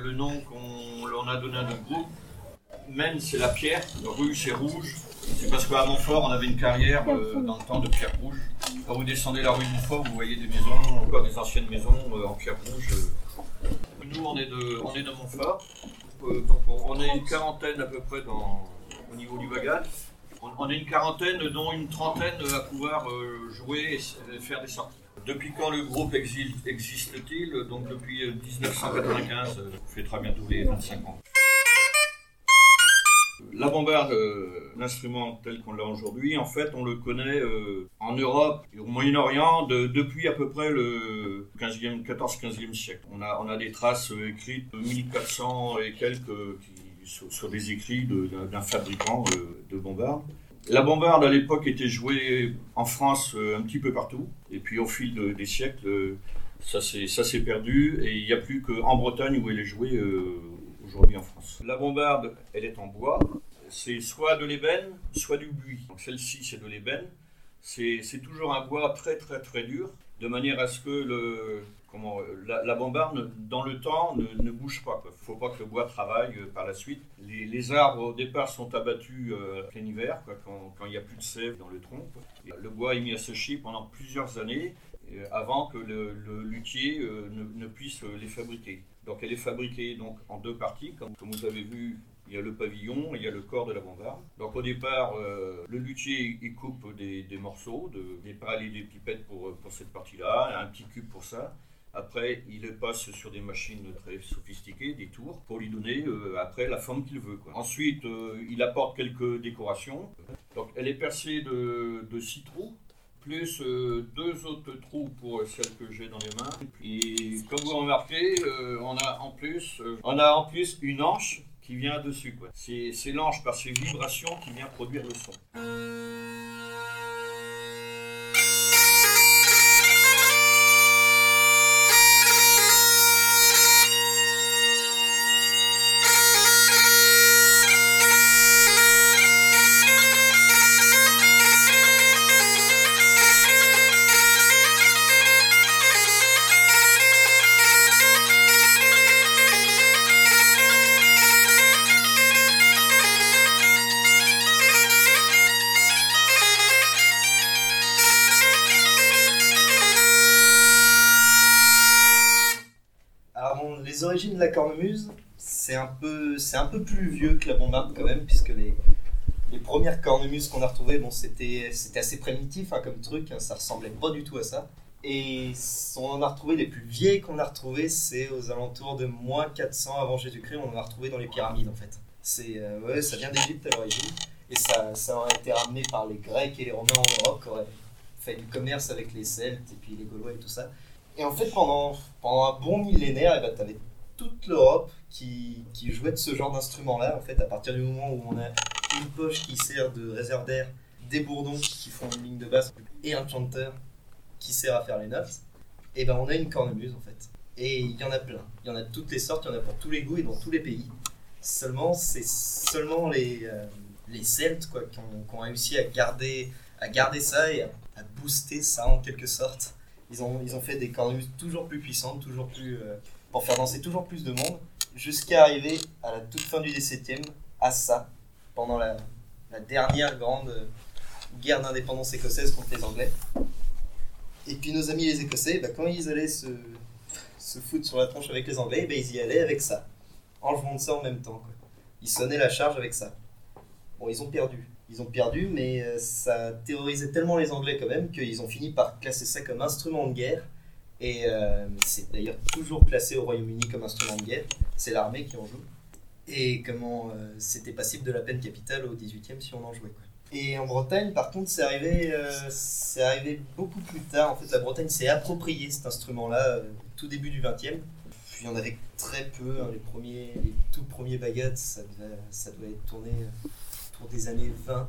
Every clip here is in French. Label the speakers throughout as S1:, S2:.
S1: Le nom qu'on a donné à notre groupe. Maine, c'est la pierre. Rue, c'est rouge. C'est parce qu'à Montfort, on avait une carrière euh, dans le temps de pierre rouge. Quand vous descendez la rue de Montfort, vous voyez des maisons, encore des anciennes maisons euh, en pierre rouge. Nous, on est de, Montfort. Euh, donc on, est une quarantaine à peu près au niveau du bagage. On, on est une quarantaine, dont une trentaine à pouvoir euh, jouer et faire des sorties. Depuis quand le groupe existe-t-il? Donc depuis euh, 1995, euh, ça fait très bientôt les 25 ans. La bombarde, euh, l'instrument tel qu'on l'a aujourd'hui, en fait, on le connaît euh, en Europe et au Moyen-Orient de- depuis à peu près le 15e, 14-15e siècle. On a, on a des traces euh, écrites de 1400 et quelques euh, qui, sur, des écrits d'un fabricant euh, de bombardes. La bombarde à l'époque était jouée en France euh, un petit peu partout, et puis au fil de- des siècles, euh, ça s'est perdu, et il n'y a plus qu'en Bretagne où elle est jouée euh, aujourd'hui en France. La bombarde, elle est en bois, c'est soit de l'ébène, soit du buis. Celle-ci, c'est de l'ébène. C'est toujours un bois très très très dur, de manière à ce que le, comment, euh, la, bombarde, dans le temps, ne, bouge pas. Il ne faut pas que le bois travaille euh, par la suite. Les, arbres, au départ, sont abattus euh, plein hiver, quand il n'y a plus de sève dans le tronc. le bois est mis à sécher pendant plusieurs années euh, avant que le, luthier ne, puisse les fabriquer. Donc elle est fabriquée donc, en deux parties, comme, vous avez vu. Il y a le pavillon et il y a le corps de la bombarde. Donc au départ, le luthier coupe des, morceaux, de, des pales et des pipettes pour cette partie-là, un petit cube pour ça. Après, il le passe sur des machines très sophistiquées, des tours, pour lui donner euh, après la forme qu'il veut. Ensuite, euh, il apporte quelques décorations. Donc, elle est percée de, de six trous, plus euh, deux autres trous pour celle que j'ai dans les mains. Et comme vous remarquez, euh, on a en plus, on a en plus une hanche qui vient dessus. C'est l'anche par ses vibrations qui vient produire le son.
S2: Les origines de la cornemuse, c'est un peu, un peu plus vieux que la bombarde quand même, puisque les, les premières cornemuses qu'on a retrouvées, bon, c'était, assez primitif hein, comme truc, hein, ça ressemblait pas du tout à ça. Et on en a retrouvé les plus vieilles qu'on a retrouvées, c'est aux alentours de moins 400 avant Jésus-Christ, on en a retrouvé dans les pyramides en fait. C'est, euh, ouais, ça vient d'Égypte à l'origine, et ça, ça aurait été ramené par les Grecs et les Romains en Europe, qui auraient fait du commerce avec les Celtes et puis les Gaulois et tout ça. Et en fait, pendant, pendant un bon millénaire, eh ben, tu avais toute l'Europe qui, qui jouait de ce genre d'instrument-là. En fait, à partir du moment où on a une poche qui sert de réserve d'air, des bourdons qui font une ligne de basse et un chanteur qui sert à faire les notes, et ben on a une cornemuse en fait. Et il y en a plein. Il y en a de toutes les sortes, il y en a pour tous les goûts et dans tous les pays. Seulement, c'est seulement les, euh, les Celtes quoi, qui, ont, réussi à garder, à garder ça et à booster ça en quelque sorte. Ils ont, ils ont fait des cornemuses toujours plus puissantes, toujours plus, euh, pour faire danser toujours plus de monde, jusqu'à arriver à la toute fin du XVIIe à ça, pendant la, dernière grande euh, guerre d'indépendance écossaise contre les Anglais. Et puis nos amis les Écossais, bah, quand ils allaient se, se foutre sur la tronche avec les Anglais, bah, ils y allaient avec ça, en jouant de ça en même temps. Ils sonnaient la charge avec ça. Bon, ils ont perdu. Ils ont perdu, mais euh, ça terrorisait tellement les Anglais quand même qu'ils ont fini par classer ça comme instrument de guerre. Et euh, c'est d'ailleurs toujours classé au Royaume-Uni comme instrument de guerre. C'est l'armée qui en joue. Et comment euh, c'était passible de la peine capitale au 18e si on en jouait. Et en Bretagne, par contre, c'est arrivé, arrivé beaucoup plus tard. En fait, la Bretagne s'est approprié cet instrument-là tout début du 20e. Puis il y en avait très peu. hein, les, premiers, les tout premiers bagades, ça devait, ça devait être tourné des années 20.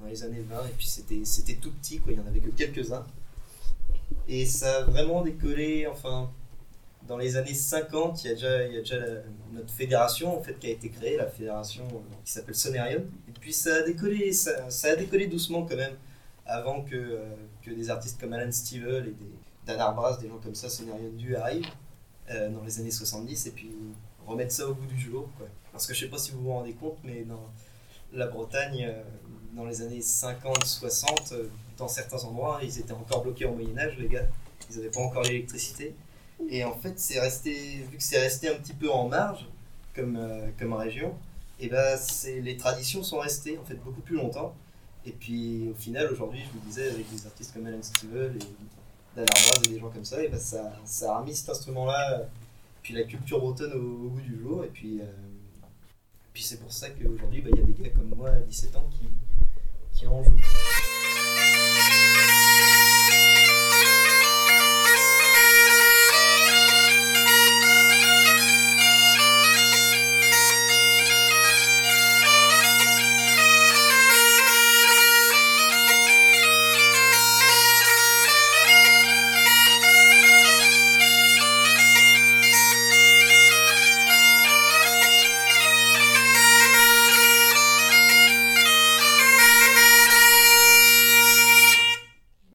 S2: Dans les années 20. Et puis c'était, tout petit, quoi. Il n'y en avait que quelques-uns. Et ça a vraiment décollé, enfin, dans les années 50, il y a déjà, il y a déjà notre fédération en fait, qui a été créée, la fédération euh, qui s'appelle Sonerium. Et puis ça a décollé, ça, a décollé doucement quand même, avant que, euh, que des artistes comme Alan Stivell et des, Dan Arbras, des gens comme ça, Sonerium Du arrivent euh, dans les années 70 et puis remettre ça au bout du jour. Parce que je sais pas si vous vous rendez compte, mais dans la Bretagne, euh, dans les années 50-60, euh, dans certains endroits, ils étaient encore bloqués au Moyen-Âge, les gars. Ils n'avaient pas encore l'électricité. Et en fait, c'est resté, vu que c'est resté un petit peu en marge comme, euh, comme région, et ben les traditions sont restées en fait beaucoup plus longtemps. Et puis au final, aujourd'hui, je vous disais, avec des artistes comme Alan Stivell et Dan Arbraz et des gens comme ça, et ben ça, a remis cet instrument-là, puis la culture bretonne au, au goût du jour. Et puis, puis c'est pour ça qu'aujourd'hui, ben, il y a des gars comme moi à 17 ans qui, qui en jouent.